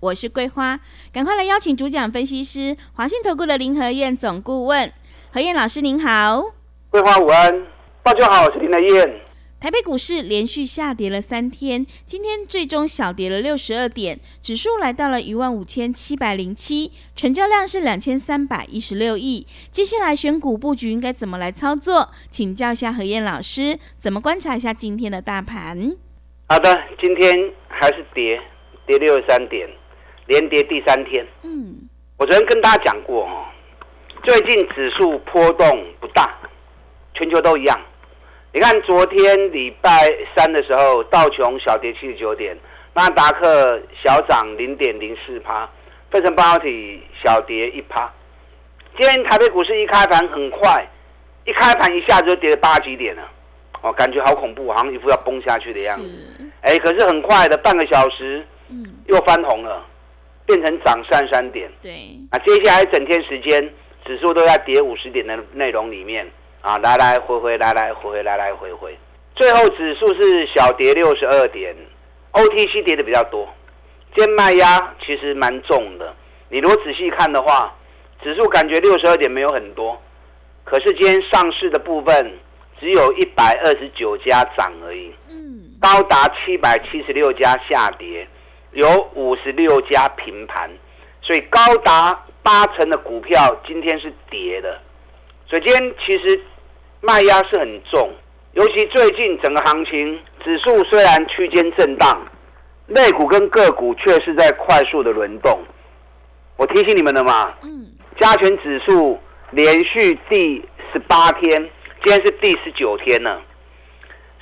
我是桂花，赶快来邀请主讲分析师华信投顾的林和燕总顾问，何燕老师您好，桂花午安，大家好，我是林和燕。台北股市连续下跌了三天，今天最终小跌了六十二点，指数来到了一万五千七百零七，成交量是两千三百一十六亿。接下来选股布局应该怎么来操作？请教一下何燕老师，怎么观察一下今天的大盘？好的，今天还是跌，跌六十三点。连跌第三天，嗯，我昨天跟大家讲过哦，最近指数波动不大，全球都一样。你看昨天礼拜三的时候，道琼小跌七十九点，纳达克小涨零点零四趴，费城半导体小跌一趴。今天台北股市一开盘很快，一开盘一下子就跌了八几点了，哦，感觉好恐怖，好像一副要崩下去的样子。哎，可是很快的半个小时，嗯，又翻红了。变成涨三三点，对，啊，接下来整天时间指数都在跌五十点的内容里面。啊，来来回回，来来回回，来来回回，最后指数是小跌六十二点，OTC 跌的比较多，今天卖压其实蛮重的。你如果仔细看的话，指数感觉六十二点没有很多，可是今天上市的部分只有一百二十九家涨而已，嗯，高达七百七十六家下跌。有五十六家平盘，所以高达八成的股票今天是跌的，所以今天其实卖压是很重，尤其最近整个行情指数虽然区间震荡，类股跟个股却是在快速的轮动。我提醒你们了嘛，嗯，加权指数连续第十八天，今天是第十九天了，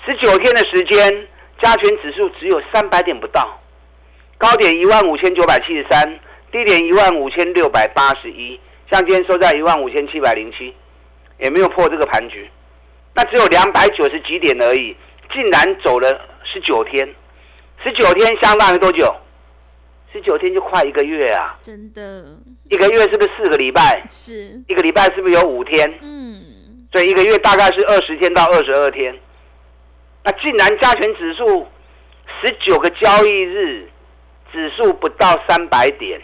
十九天的时间，加权指数只有三百点不到。高点一万五千九百七十三，低点一万五千六百八十一，像今天收在一万五千七百零七，也没有破这个盘局，那只有两百九十几点而已，竟然走了十九天，十九天相当于多久？十九天就快一个月啊！真的，一个月是不是四个礼拜？是，一个礼拜是不是有五天？嗯，所以一个月大概是二十天到二十二天，那竟然加权指数十九个交易日。指数不到三百点，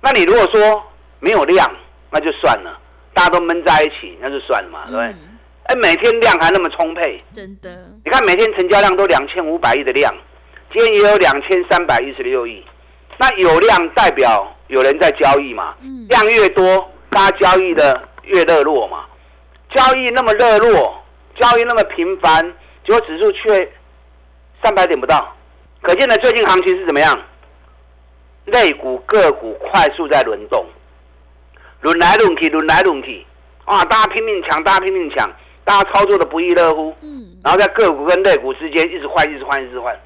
那你如果说没有量，那就算了，大家都闷在一起，那就算了嘛，对不对？哎，每天量还那么充沛，真的。你看每天成交量都两千五百亿的量，今天也有两千三百一十六亿，那有量代表有人在交易嘛？量越多，大家交易的越热络嘛。交易那么热络，交易那么频繁，结果指数却三百点不到。可见呢最近行情是怎么样？类股个股快速在轮动，轮来轮去，轮来轮去，啊！大家拼命抢，大家拼命抢，大家操作的不亦乐乎。嗯。然后在个股跟类股之间一直换，一直换，一直换，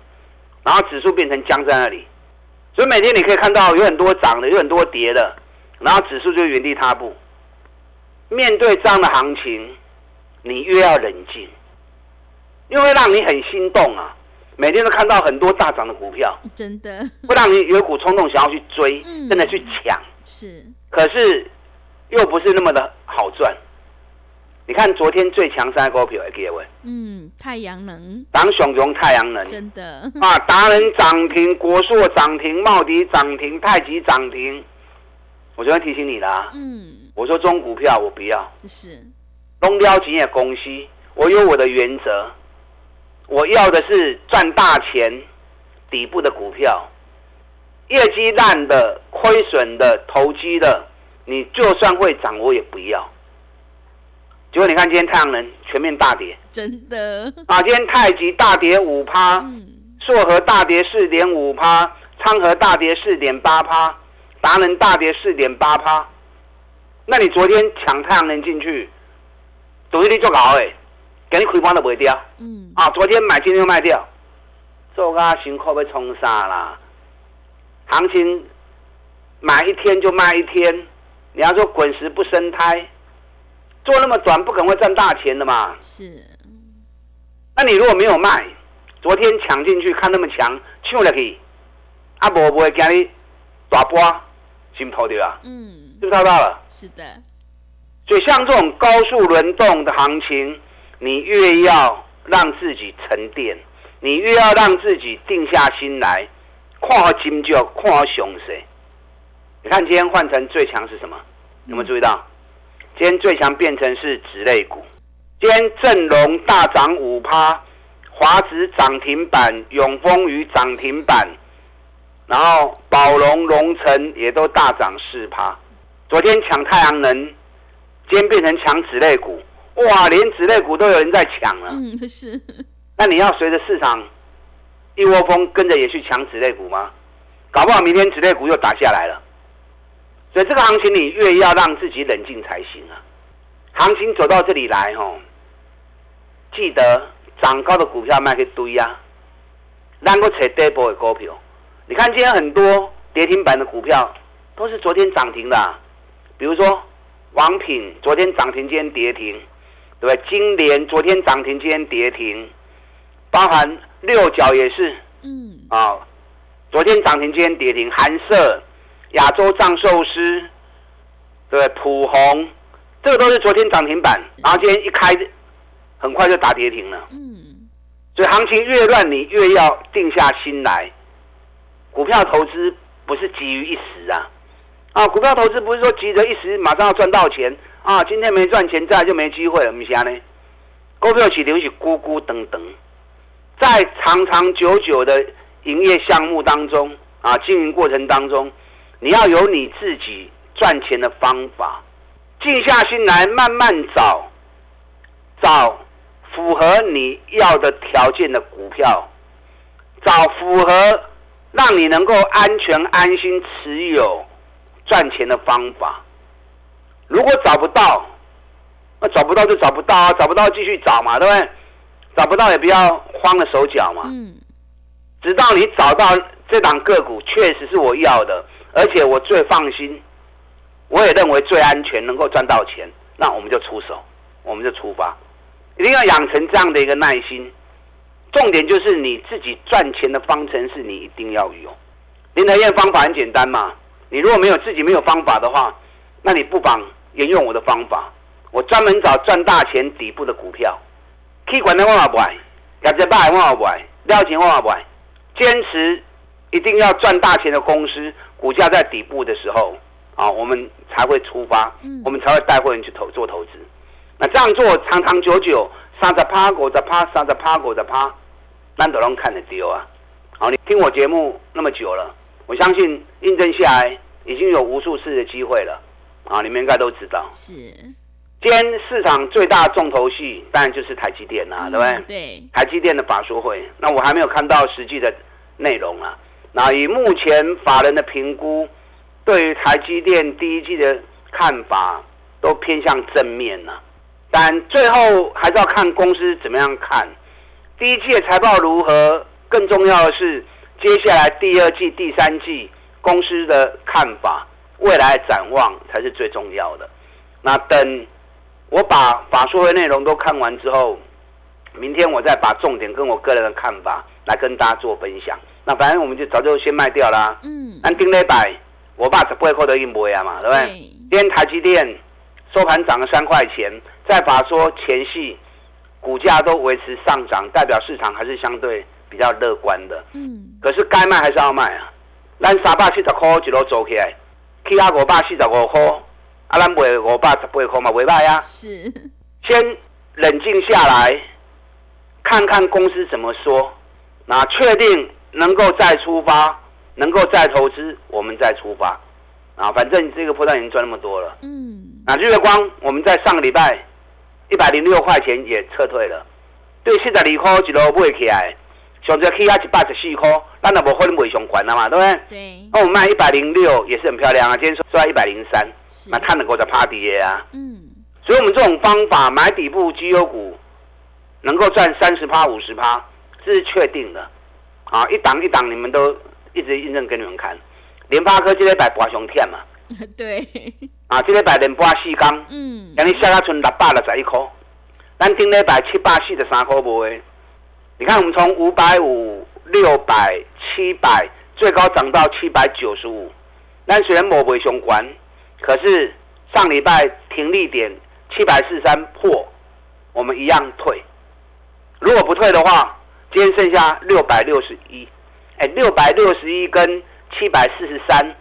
然后指数变成僵在那里。所以每天你可以看到有很多涨的，有很多跌的，然后指数就原地踏步。面对这样的行情，你越要冷静，因为让你很心动啊。每天都看到很多大涨的股票，真的。会让你有一股冲动想要去追，真的去抢。是，可是又不是那么的好赚。你看昨天最强三股票，各位，嗯，太阳能，当熊熊太阳能，真的。啊，达人涨停，国硕涨停，茂迪涨停，太极涨停。我昨天提醒你了，嗯，我说中股票我不要，是，中标企业公司，我有我的原则。我要的是赚大钱，底部的股票，业绩烂的、亏损的、投机的，你就算会涨，我也不要。结果你看今天太阳能全面大跌，真的啊！今天太极大跌五趴，硕和大跌四点五趴，昌河大跌四点八趴，达能大跌四点八趴。那你昨天抢太阳能进去，赌一力做高哎。给你亏光都不会掉，嗯，啊，昨天买今天又卖掉，做个辛苦要冲杀啦？行情买一天就卖一天。你要说滚石不生胎，做那么短不可能会赚大钱的嘛。是。那你如果没有卖，昨天抢进去看那么强，抢了去，啊无不会给你大波，心头对吧？嗯，就套到了。是的。所以像这种高速轮动的行情，你越要让自己沉淀，你越要让自己定下心来，看好金就看好熊谁。你看今天换成最强是什么？有没有注意到？今天最强变成是纸类股。今天正隆大涨五趴，华指涨停板，永丰余涨停板，然后宝龙、龙城也都大涨四趴。昨天抢太阳能，今天变成抢纸类股，哇，连纸类股都有人在抢了。嗯，是。那你要随着市场一窝蜂跟着也去抢纸类股吗？搞不好明天纸类股又打下来了。所以这个行情你越要让自己冷静才行啊！行情走到这里来，吼，记得涨高的股票卖去堆啊，让个扯跌波的股票。你看今天很多跌停板的股票都是昨天涨停的，比如说王品昨天涨停，今天跌停，对不对？金联昨天涨停，今天跌停，包含六角也是，嗯，啊，昨天涨停，今天跌停，韩色。亚洲藏寿司，对普红，这个都是昨天涨停板，然后今天一开，很快就打跌停了。嗯，所以行情越乱，你越要定下心来。股票投资不是急于一时啊，啊，股票投资不是说急着一时马上要赚到钱啊，今天没赚钱，再就没机会了。不是呢？股票起留起咕咕等等，在长长久久的营业项目当中啊，经营过程当中。你要有你自己赚钱的方法，静下心来慢慢找，找符合你要的条件的股票，找符合让你能够安全安心持有赚钱的方法。如果找不到，那找不到就找不到啊，找不到继续找嘛，对不对？找不到也不要慌了手脚嘛。嗯。直到你找到这档个股确实是我要的。而且我最放心，我也认为最安全，能够赚到钱，那我们就出手，我们就出发，一定要养成这样的一个耐心。重点就是你自己赚钱的方程式，你一定要有。林台燕方法很简单嘛，你如果没有自己没有方法的话，那你不妨沿用我的方法。我专门找赚大钱底部的股票，K 管的我也不爱，感觉大我也不爱，了钱我也不爱，坚持一定要赚大钱的公司。股价在底部的时候，啊，我们才会出发，我们才会带会员去投做投资。那这样做长长久久，三十趴股的趴，三十趴股的趴，难得能看得丢啊！好，你听我节目那么久了，我相信印证下来已经有无数次的机会了，啊，你们应该都知道。是，今天市场最大重头戏当然就是台积电啊，对不对？对。台积电的法说会，那我还没有看到实际的内容啊。那以目前法人的评估，对于台积电第一季的看法都偏向正面了，但最后还是要看公司怎么样看。第一季的财报如何，更重要的是接下来第二季、第三季公司的看法、未来展望才是最重要的。那等我把法说的内容都看完之后，明天我再把重点跟我个人的看法来跟大家做分享。那反正我们就早就先卖掉啦。嗯。按丁磊百，我爸十八块都已经卖啊嘛，对不对？今天台积电收盘涨了三块钱，在法说前戏，股价都维持上涨，代表市场还是相对比较乐观的。嗯。可是该卖还是要卖啊。咱三百七十块一路走起来，其他五百四十五块，啊，咱卖五百十八块嘛，未歹啊。是。先冷静下来，看看公司怎么说，那确定。能够再出发，能够再投资，我们再出发，啊，反正这个波段已经赚那么多了。嗯，那日月光，我们在上个礼拜一百零六块钱也撤退了，对，四十二块一路买起来，上只起啊一百十四块，咱也无可能卖上关了嘛，对不对？对。那我们卖一百零六也是很漂亮啊，今天收在一百零三，那看能够在趴底啊。嗯。所以我们这种方法买底部绩优股，能够赚三十趴、五十趴，这是确定的。啊，一档一档，你们都一直印证给你们看。联发科这个摆博上天嘛，对，啊，这个摆连播四缸，嗯，让你下到存六百六十一块，咱顶礼拜七百四十三块卖。你看我们从五百五、六百、七百，最高涨到七百九十五。那虽然某为相关，可是上礼拜停利点七百四十三破，我们一样退。如果不退的话，今天剩下六百六十一。哎，六百六十一跟七百四十三，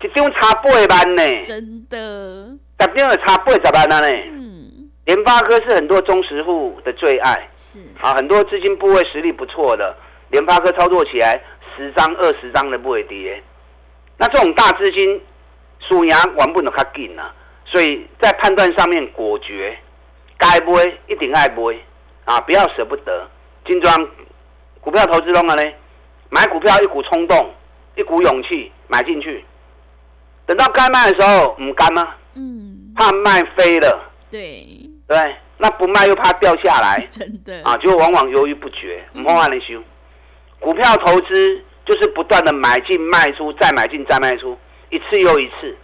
这张差八万呢。真的，十张有差八十万呢。嗯，联发科是很多中实户的最爱，是，啊，很多资金部位实力不错的，联发科操作起来十张二十张的不会跌。那这种大资金数牙玩不能较紧啊，所以在判断上面果决，该买一定爱买啊，不要舍不得。金庄股票投资中了呢，买股票一股冲动，一股勇气买进去，等到该卖的时候唔干吗？嗯，怕卖飞了，对，对？那不卖又怕掉下来 真的，啊，就往往犹豫不决，唔好按你修。股票投资就是不断的买进卖出，再买进再卖出，一次又一次，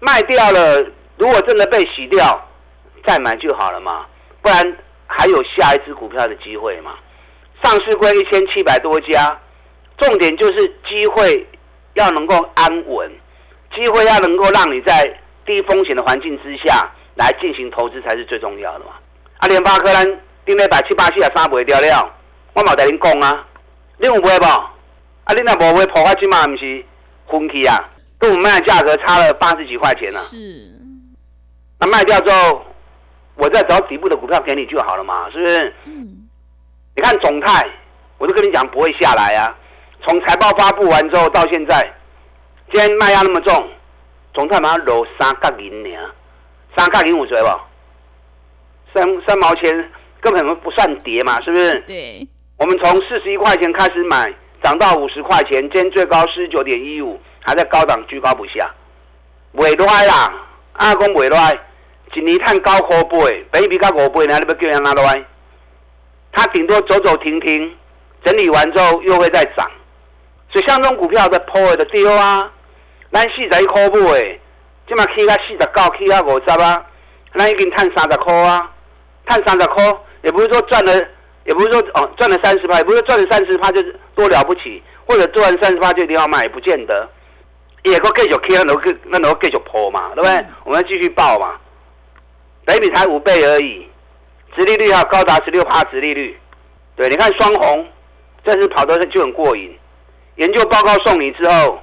卖掉了，如果真的被洗掉，再买就好了嘛，不然还有下一只股票的机会嘛。上市柜一千七百多家，重点就是机会要能够安稳，机会要能够让你在低风险的环境之下来进行投资才是最重要的嘛。啊，联发科咱顶礼拜七八四啊三卖掉了，我冇带恁讲啊，你有买无？啊，你若无买，破发即嘛毋是分期啊？跟我们卖的价格差了八十几块钱呢、啊。是，那卖掉之后，我再找底部的股票给你就好了嘛，是不是？嗯，你看总泰，我就跟你讲不会下来啊。从财报发布完之后到现在，今天卖压那么重，总泰马上落三角银呢，三角银有谁不？三三毛钱根本不算跌嘛，是不是？对，我们从四十一块钱开始买，涨到五十块钱，今天最高四十九点一五，还在高档居高不下，袂赖啦，阿公袂赖，一年赚九块倍，比比较五倍呢，你要叫人哪赖？它顶多走走停停，整理完之后又会再涨，所以像这种股票的破的丢啊，咱四十一块买，即嘛起到四十九，起到五十啊，咱已经赚三十块啊，赚三十块，也不是说赚了。也不是说哦赚了三十趴，也不是说赚了三十趴就是多了不起，或者赚完三十趴就一定要卖，也不见得。也个继续 K，那都那都继续破嘛，对不对？我们要继续报嘛。北比才五倍而已，殖利率还有高达十六趴殖利率。对，你看双红，这次跑的就很过瘾。研究报告送你之后，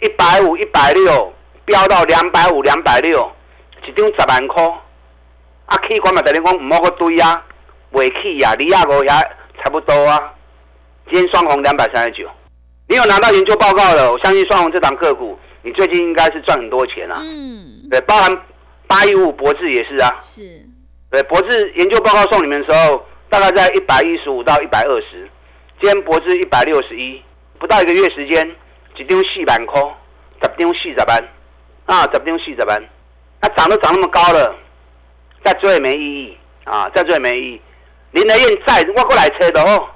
一百五、一百六飙到两百五、两百六，一张十万块。啊气管嘛，等于讲唔好个堆啊。尾气呀，离亚国也差不多啊。今天双红两百三十九，你有拿到研究报告了？我相信双红这档个股，你最近应该是赚很多钱啊。嗯，对，包含八一五博智也是啊。是，对，博智研究报告送你们的时候，大概在一百一十五到一百二十，今天博智一百六十一，不到一个月时间，一张四万块，十张四十万，啊，十张四十万，那涨都涨那么高了，再追也没意义啊，再追也没意义。林德燕在，我过来车的哦。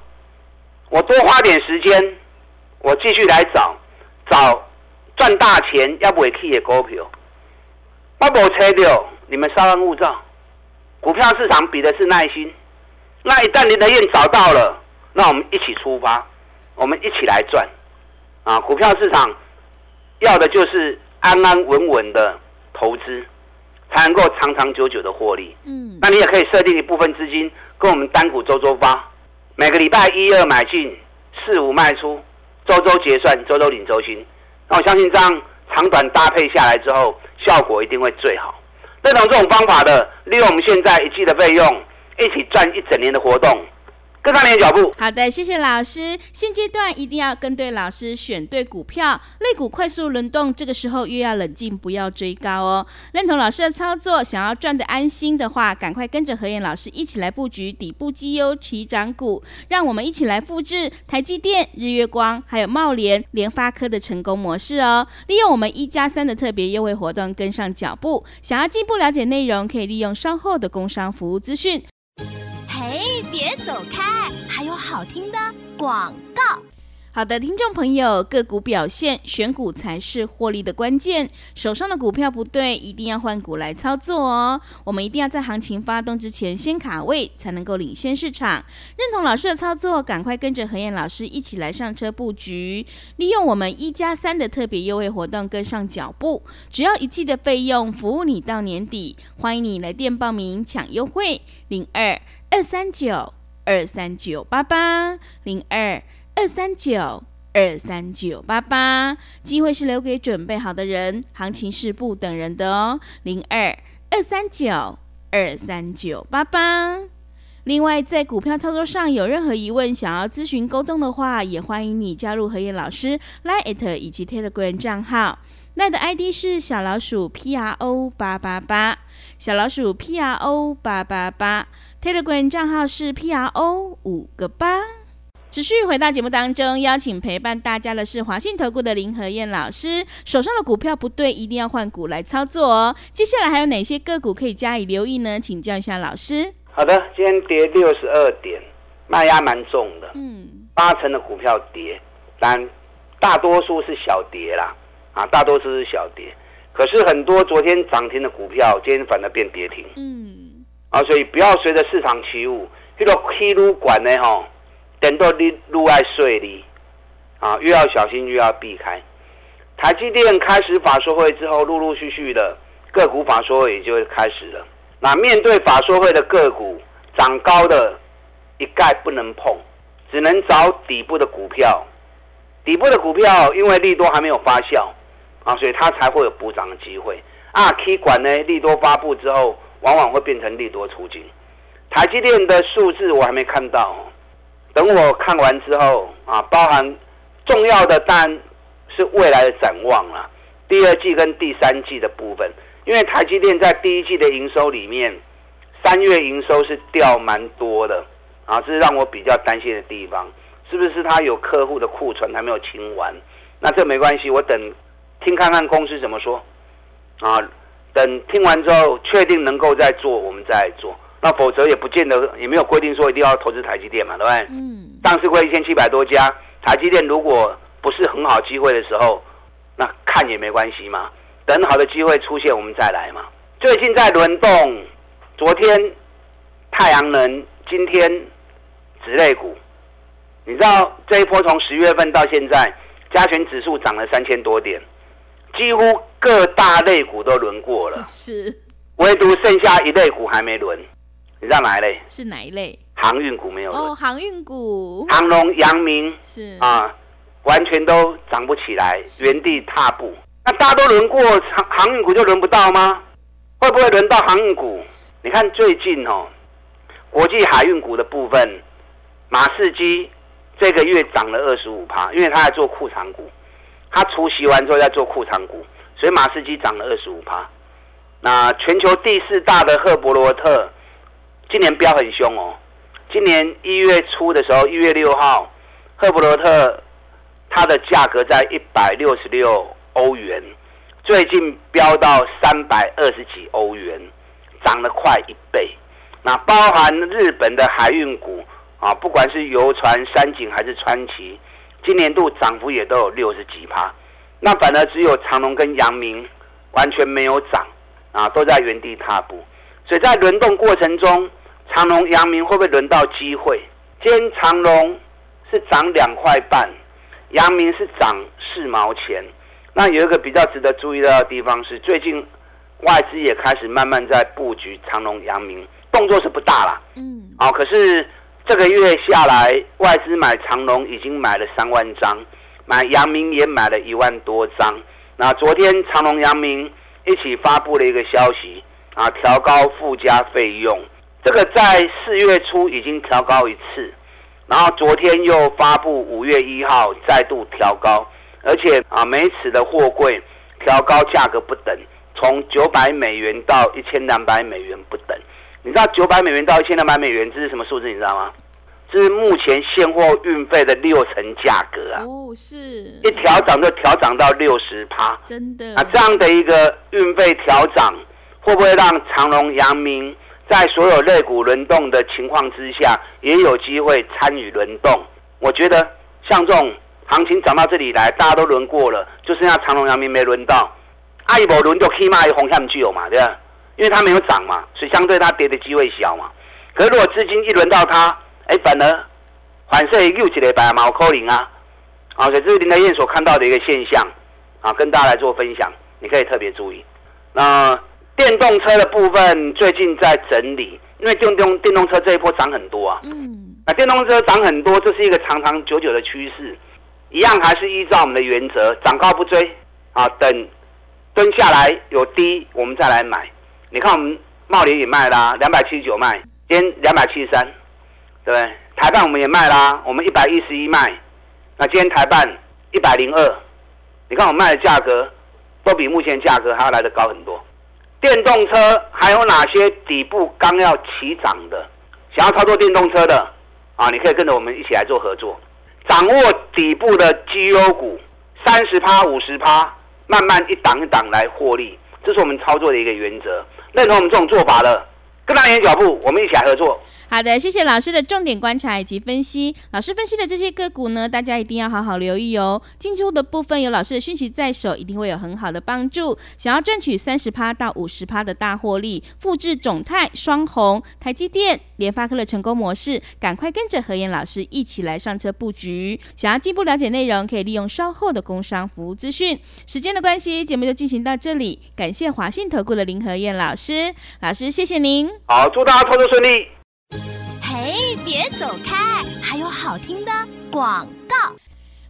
我多花点时间，我继续来找找赚大钱要不会 K 的股票。我无车掉，你们稍安勿躁。股票市场比的是耐心。那一旦林德燕找到了，那我们一起出发，我们一起来赚。啊，股票市场要的就是安安稳稳的投资，才能够长长久久的获利。嗯，那你也可以设定一部分资金。跟我们单股周周发，每个礼拜一二买进，四五卖出，周周结算，周周领周薪。那我相信这样长短搭配下来之后，效果一定会最好。认同这种方法的，利用我们现在一季的费用，一起赚一整年的活动。跟上你的脚步。好的，谢谢老师。现阶段一定要跟对老师，选对股票。类股快速轮动，这个时候又要冷静，不要追高哦。认同老师的操作，想要赚得安心的话，赶快跟着何燕老师一起来布局底部绩优起涨股。让我们一起来复制台积电、日月光还有茂联、联发科的成功模式哦。利用我们一加三的特别优惠活动，跟上脚步。想要进一步了解内容，可以利用稍后的工商服务资讯。别走开，还有好听的广告。好的，听众朋友，个股表现，选股才是获利的关键。手上的股票不对，一定要换股来操作哦。我们一定要在行情发动之前先卡位，才能够领先市场。认同老师的操作，赶快跟着何燕老师一起来上车布局，利用我们一加三的特别优惠活动跟上脚步。只要一季的费用，服务你到年底。欢迎你来电报名抢优惠，零二二三九二三九八八零二。二三九二三九八八，机会是留给准备好的人，行情是不等人的哦。零二二三九二三九八八。另外，在股票操作上有任何疑问，想要咨询沟通的话，也欢迎你加入何燕老师 Line 以及 Telegram 账号。Line 的 ID 是小老鼠 P R O 八八八，小老鼠 P R O 八八八。Telegram 账号是 P R O 五个八。持续回到节目当中，邀请陪伴大家的是华信投顾的林和燕老师。手上的股票不对，一定要换股来操作哦。接下来还有哪些个股可以加以留意呢？请教一下老师。好的，今天跌六十二点，卖压蛮重的。嗯，八成的股票跌，但大多数是小跌啦。啊，大多数是小跌。可是很多昨天涨停的股票，今天反而变跌停。嗯，啊，所以不要随着市场起舞，这个 K 撸管呢，哈。等到你路外税利，啊，越要小心，越要避开。台积电开始法说会之后，陆陆续续的个股法说会也就会开始了。那面对法说会的个股涨高的，一概不能碰，只能找底部的股票。底部的股票因为利多还没有发酵，啊，所以它才会有补涨的机会。啊，K 管呢，利多发布之后，往往会变成利多出境。台积电的数字我还没看到。等我看完之后啊，包含重要的单是未来的展望啊，第二季跟第三季的部分，因为台积电在第一季的营收里面，三月营收是掉蛮多的啊，这是让我比较担心的地方，是不是他有客户的库存还没有清完？那这没关系，我等听看看公司怎么说啊，等听完之后确定能够再做，我们再做。那否则也不见得，也没有规定说一定要投资台积电嘛，对不对？嗯。上市会一千七百多家，台积电如果不是很好机会的时候，那看也没关系嘛。等好的机会出现，我们再来嘛。最近在轮动，昨天太阳能，今天纸类股，你知道这一波从十月份到现在，加权指数涨了三千多点，几乎各大类股都轮过了，是，唯独剩下一类股还没轮。你知道哪一类？是哪一类？航运股没有哦，航运股，航龙、阳明是啊，完全都涨不起来，原地踏步。那大家都轮过航航运股，就轮不到吗？会不会轮到航运股？你看最近哦，国际海运股的部分，马士基这个月涨了二十五趴，因为他在做库藏股，他除息完之后再做库藏股，所以马士基涨了二十五趴。那全球第四大的赫伯罗特。今年飙很凶哦！今年一月初的时候，一月六号，赫伯罗特它的价格在一百六十六欧元，最近飙到三百二十几欧元，涨了快一倍。那包含日本的海运股啊，不管是游船、三井还是川崎，今年度涨幅也都有六十几趴。那反而只有长隆跟阳明完全没有涨啊，都在原地踏步。所以在轮动过程中，长隆、阳明会不会轮到机会？今天长隆是涨两块半，阳明是涨四毛钱。那有一个比较值得注意的地方是，最近外资也开始慢慢在布局长隆、阳明，动作是不大啦。嗯。哦，可是这个月下来，外资买长龙已经买了三万张，买阳明也买了一万多张。那昨天长隆、阳明一起发布了一个消息。啊，调高附加费用，这个在四月初已经调高一次，然后昨天又发布五月一号再度调高，而且啊每尺的货柜调高价格不等，从九百美元到一千两百美元不等。你知道九百美元到一千两百美元这是什么数字？你知道吗？这是目前现货运费的六成价格啊！哦，是一调涨就调涨到六十趴，真的啊！这样的一个运费调涨。会不会让长隆、阳明在所有类股轮动的情况之下，也有机会参与轮动？我觉得像这种行情涨到这里来，大家都轮过了，就剩下长隆、阳明没轮到。阿一波轮就起码有红向具有嘛，对吧？因为它没有涨嘛，所以相对它跌的机会小嘛。可是如果资金一轮到它，哎，反而反射又起来白毛扣零啊，啊，所以这是林德燕所看到的一个现象啊，跟大家来做分享，你可以特别注意。那电动车的部分最近在整理，因为电动电动车这一波涨很多啊。嗯。那电动车涨很多，这是一个长长久久的趋势，一样还是依照我们的原则，涨高不追啊，等蹲下来有低，我们再来买。你看我们茂林也卖啦，两百七十九卖，今天两百七十三，对不对？台办我们也卖啦，我们一百一十一卖，那今天台办一百零二，你看我卖的价格都比目前价格还要来得高很多。电动车还有哪些底部刚要起涨的？想要操作电动车的？啊，你可以跟着我们一起来做合作，掌握底部的绩优股，三十趴、五十趴，慢慢一档一档来获利，这是我们操作的一个原则。认同我们这种做法的，跟上你的脚步，我们一起来合作。好的，谢谢老师的重点观察以及分析。老师分析的这些个股呢，大家一定要好好留意哦。进出的部分有老师的讯息在手，一定会有很好的帮助。想要赚取三十趴到五十趴的大获利，复制总泰、双红、台积电、联发科的成功模式，赶快跟着何燕老师一起来上车布局。想要进一步了解内容，可以利用稍后的工商服务资讯。时间的关系，节目就进行到这里。感谢华信投顾的林何燕老师，老师谢谢您。好，祝大家操作顺利。哎，别走开，还有好听的广告。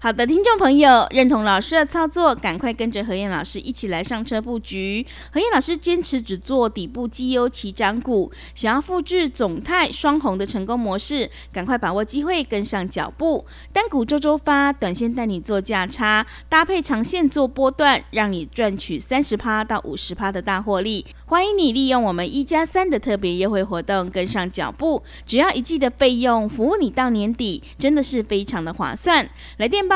好的，听众朋友，认同老师的操作，赶快跟着何燕老师一起来上车布局。何燕老师坚持只做底部绩优起涨股，想要复制总泰双红的成功模式，赶快把握机会，跟上脚步。单股周周发，短线带你做价差，搭配长线做波段，让你赚取三十趴到五十趴的大获利。欢迎你利用我们一加三的特别优惠活动，跟上脚步。只要一季的费用，服务你到年底，真的是非常的划算。来电吧